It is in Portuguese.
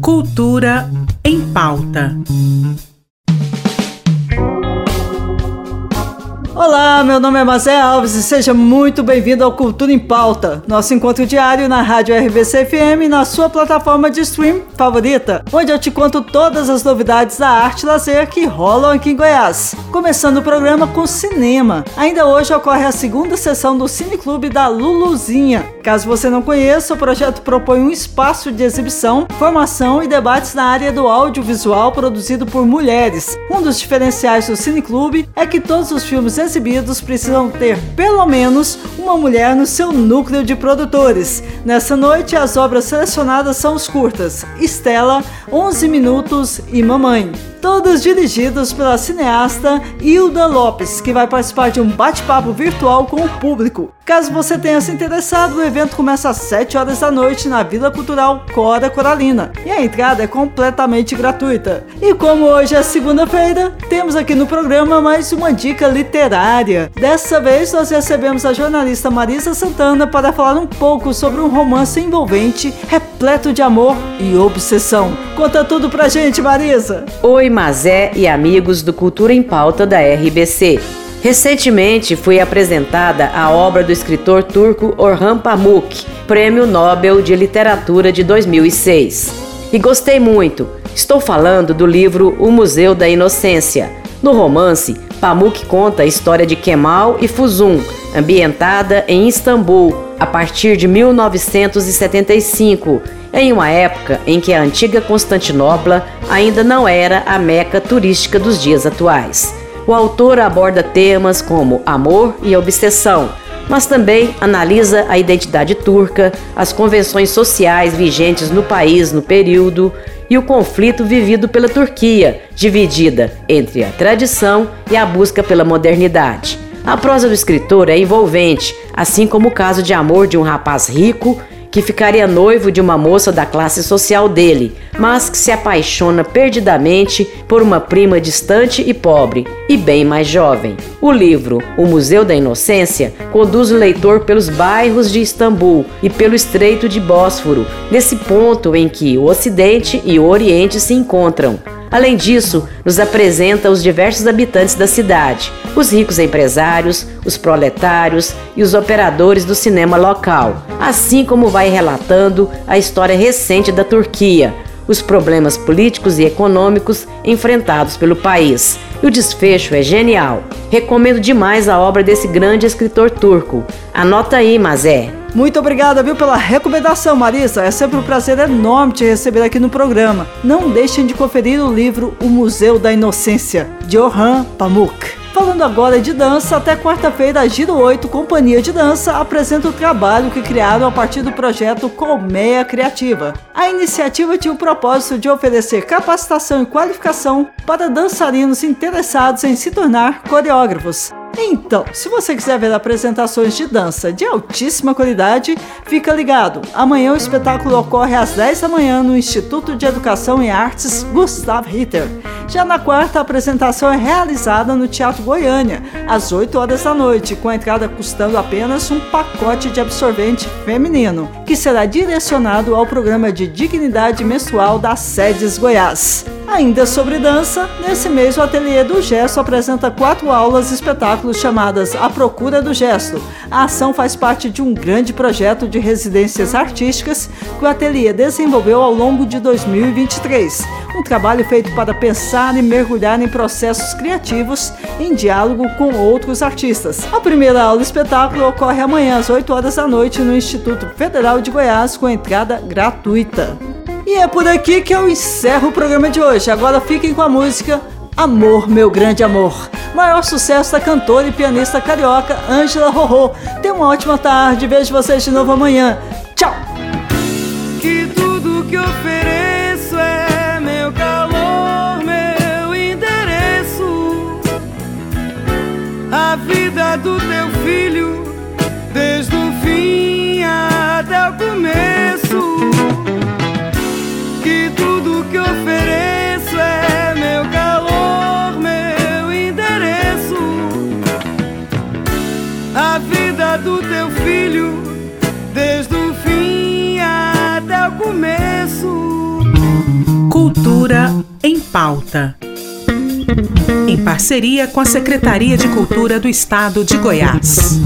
Cultura em pauta. Olá, meu nome é Mazé Alves e seja muito bem-vindo ao Cultura em Pauta, nosso encontro diário na Rádio RBC FM na sua plataforma de stream favorita, onde eu te conto todas as novidades da arte e lazer que rolam aqui em Goiás. Começando o programa com cinema. Ainda hoje ocorre a segunda sessão do Cineclube da Luluzinha. Caso você não conheça, o projeto propõe um espaço de exibição, formação e debates na área do audiovisual produzido por mulheres. Um dos diferenciais do Cineclube é que todos os filmes exibidos precisam ter pelo menos uma mulher no seu núcleo de produtores. Nessa noite, as obras selecionadas são os curtas Estela, 11 Minutos e Mamãe todos dirigidos pela cineasta Hilda Lopes, que vai participar de um bate-papo virtual com o público. Caso você tenha se interessado, o evento começa às 7 horas da noite na Vila Cultural Cora Coralina e a entrada é completamente gratuita. E como hoje é segunda-feira, temos aqui no programa mais uma dica literária. Dessa vez nós recebemos a jornalista Marisa Santana para falar um pouco sobre um romance envolvente, repleto de amor e obsessão. Conta tudo pra gente, Marisa! Oi, Mazé e amigos do Cultura em Pauta da RBC. Recentemente foi apresentada a obra do escritor turco Orhan Pamuk, Prêmio Nobel de Literatura de 2006. E gostei muito. Estou falando do livro O Museu da Inocência. No romance, Pamuk conta a história de Kemal e Fuzun, ambientada em Istambul, a partir de 1975, em uma época em que a antiga Constantinopla ainda não era a meca turística dos dias atuais. O autor aborda temas como amor e obsessão, mas também analisa a identidade turca, as convenções sociais vigentes no país no período e o conflito vivido pela Turquia, dividida entre a tradição e a busca pela modernidade. A prosa do escritor é envolvente, assim como o caso de amor de um rapaz rico que ficaria noivo de uma moça da classe social dele, mas que se apaixona perdidamente por uma prima distante e pobre, e bem mais jovem. O livro O Museu da Inocência conduz o leitor pelos bairros de Istambul e pelo Estreito de Bósforo, nesse ponto em que o Ocidente e o Oriente se encontram. Além disso, nos apresenta os diversos habitantes da cidade, os ricos empresários, os proletários e os operadores do cinema local, assim como vai relatando a história recente da Turquia, os problemas políticos e econômicos enfrentados pelo país. E o desfecho é genial. Recomendo demais a obra desse grande escritor turco. Anota aí, Mazé. Muito obrigada, viu, pela recomendação, Marisa. É sempre um prazer enorme te receber aqui no programa. Não deixem de conferir o livro O Museu da Inocência, de Orhan Pamuk. Falando agora de dança, até quarta-feira a Giro 8 Companhia de Dança apresenta o trabalho que criaram a partir do projeto Colmeia Criativa. A iniciativa tinha o propósito de oferecer capacitação e qualificação para dançarinos interessados em se tornar coreógrafos. Então, se você quiser ver apresentações de dança de altíssima qualidade, fica ligado. Amanhã o espetáculo ocorre às 10 da manhã no Instituto de Educação e Artes Gustav Ritter. Já na quarta, a apresentação é realizada no Teatro Goiânia, às 8 horas da noite, com a entrada custando apenas um pacote de absorvente feminino, que será direcionado ao programa de dignidade menstrual das sedes Goiás. Ainda sobre dança, nesse mês o Ateliê do Gesto apresenta quatro aulas espetáculos chamadas A Procura do Gesto. A ação faz parte de um grande projeto de residências artísticas que o Ateliê desenvolveu ao longo de 2023. Um trabalho feito para pensar e mergulhar em processos criativos em diálogo com outros artistas. A primeira aula espetáculo ocorre amanhã às 8 horas da noite no Instituto Federal de Goiás com entrada gratuita. E é por aqui que eu encerro o programa de hoje. Agora fiquem com a música Amor, Meu Grande Amor. Maior sucesso da cantora e pianista carioca Ângela Rorô. Tenha uma ótima tarde. Vejo vocês de novo amanhã. vida do teu filho, desde o fim até o começo. Cultura em pauta. Em parceria com a Secretaria de Cultura do Estado de Goiás.